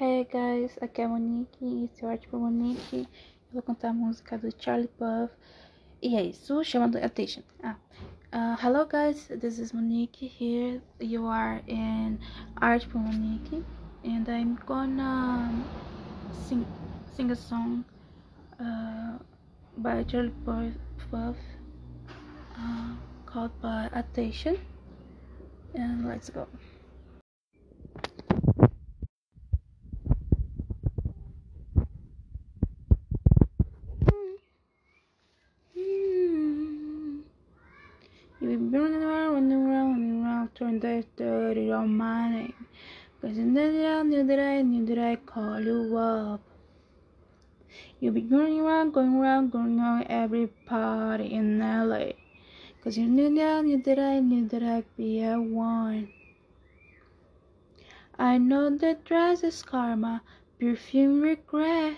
Hey guys, aqui é a Monique, esse é o Arte por Monique. Eu vou cantar a música do Charlie Puth. E é isso, chamando Attention. Ah. Uh, hello guys, this is Monique here. You are in Art por Monique. And I'm gonna sing, sing a song uh, by Charlie Puth uh, called by Attention. And let's go. You be running around, running around, running around, turn that dirty on my name. Cause you knew that I knew that I knew that I call you up. You be running around, going around, going around every party in LA. Cause you knew that I knew that I knew that I'd be a one. I know that dress is karma, perfume regret.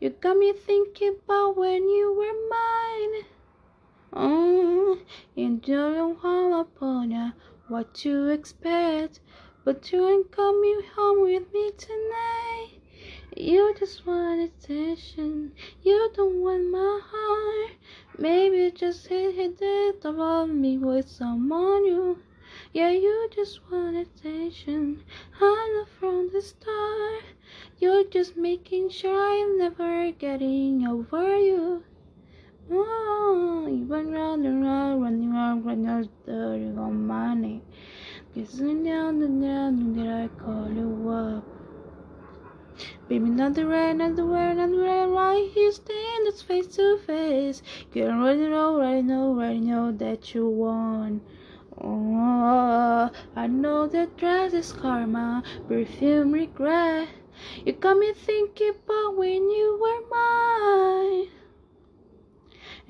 You got me thinking about when you were mine. Oh, and don't call upon ya what to expect, but you ain't coming home with me tonight. You just want attention, you don't want my heart. Maybe just hit hit it about me with someone new. Yeah, you just want attention. I know from the start. You're just making sure I'm never getting over you. You run round and round, running around, running on my name. Kissing down and down, did I call you up? Baby, not the right, not the where, not the right, right here, stand face to face. You already know, already know, already know that you won. Oh, I know that dress is karma, perfume regret. You got me thinking about when you were mine.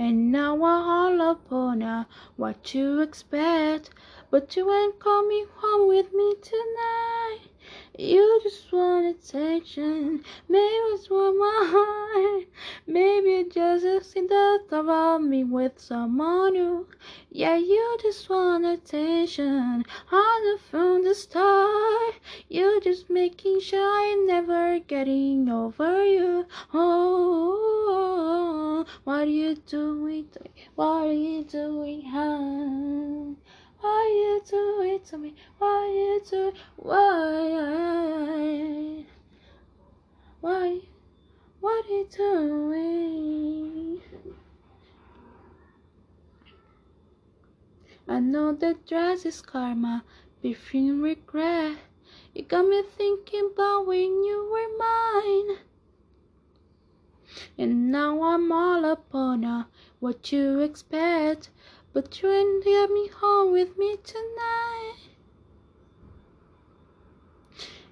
And now I all upon ya, what you expect, but you ain't coming home with me tonight. You just want attention, maybe it's for my heart. Maybe you just see that about me with someone new. Yeah, you just want attention, I the from the start. You just making sure I'm never getting over you. Oh, what are you doing to me? What are you doing, huh? Why you do it to me? Why you do why? Why? What are you doing? I know that dress is karma, perfume regret. You got me thinking about when you were mine. And now I'm all upon her. Uh, what you expect. But you ain't get me home with me tonight.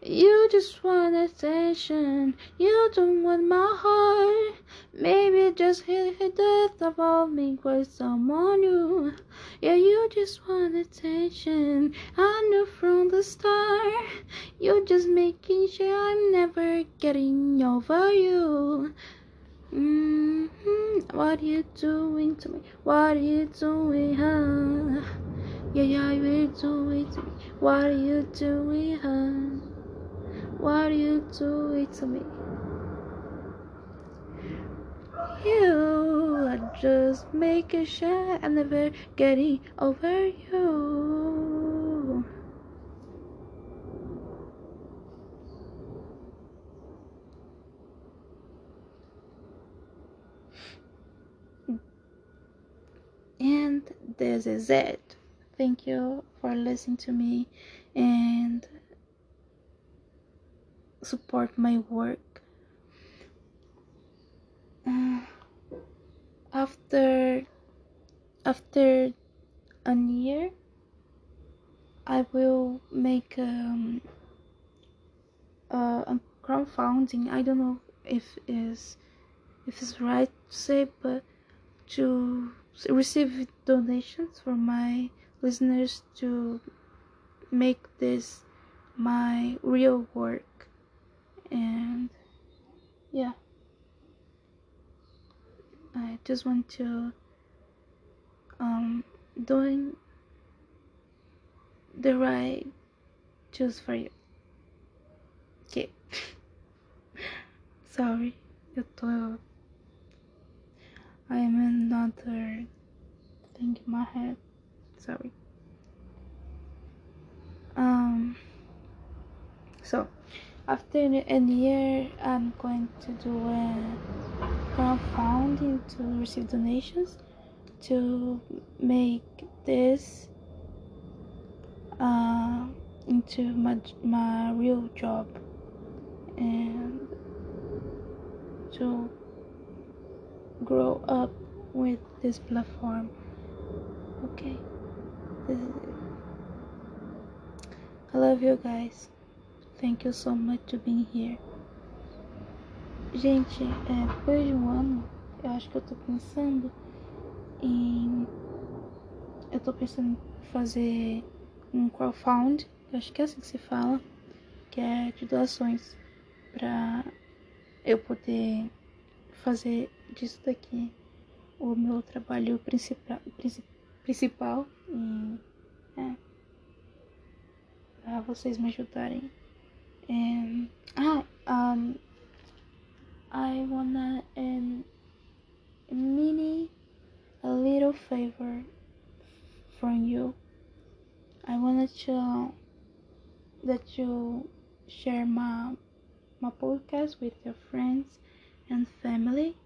You just want attention, you don't want my heart. Maybe just hit hit death about me with someone new. Yeah, you just want attention. I knew from the start. You're just making sure I'm never getting over you. Mm-hmm. What are you doing to me? What are you doing, huh? Yeah, yeah, you're doing to me. What are you doing, huh? What are you doing to me? You are just making sure I'm never getting over you. and this is it. Thank you for listening to me and support my work. Uh, after after a year i will make um, uh, a crowdfunding. I don't know if is if it's right to say but to receive donations from my listeners to make this my real work. And yeah. I just want to um doing the right choose for you. Okay. Sorry, eu tô. I am another thing in my head. Sorry. Um. So, after a year, I'm going to do a crowdfunding to receive donations to make this uh, into my my real job and to grow up with this platform. Okay, this. I love you guys. Thank you so much to being here. Gente, é, depois de um ano, eu acho que eu tô pensando em. Eu tô pensando em fazer um crowdfund, eu acho que é assim que se fala, que é de doações, pra eu poder fazer disso daqui o meu trabalho principal, principal e é, pra vocês me ajudarem. And, ah, um, I wanna and mini a little favor from you. I to that you share my my podcast with your friends and family.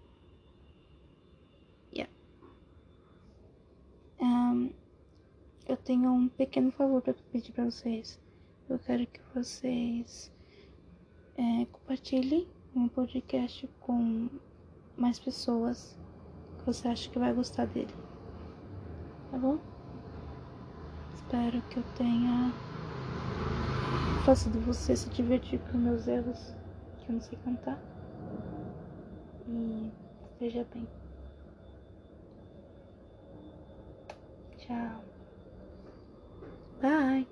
Eu tenho um pequeno favor para pedir para vocês. Eu quero que vocês é, compartilhem um podcast com mais pessoas que você acha que vai gostar dele. Tá bom? Espero que eu tenha faço de você se divertir com meus erros que eu não sei cantar. E esteja bem. Tchau. Bye.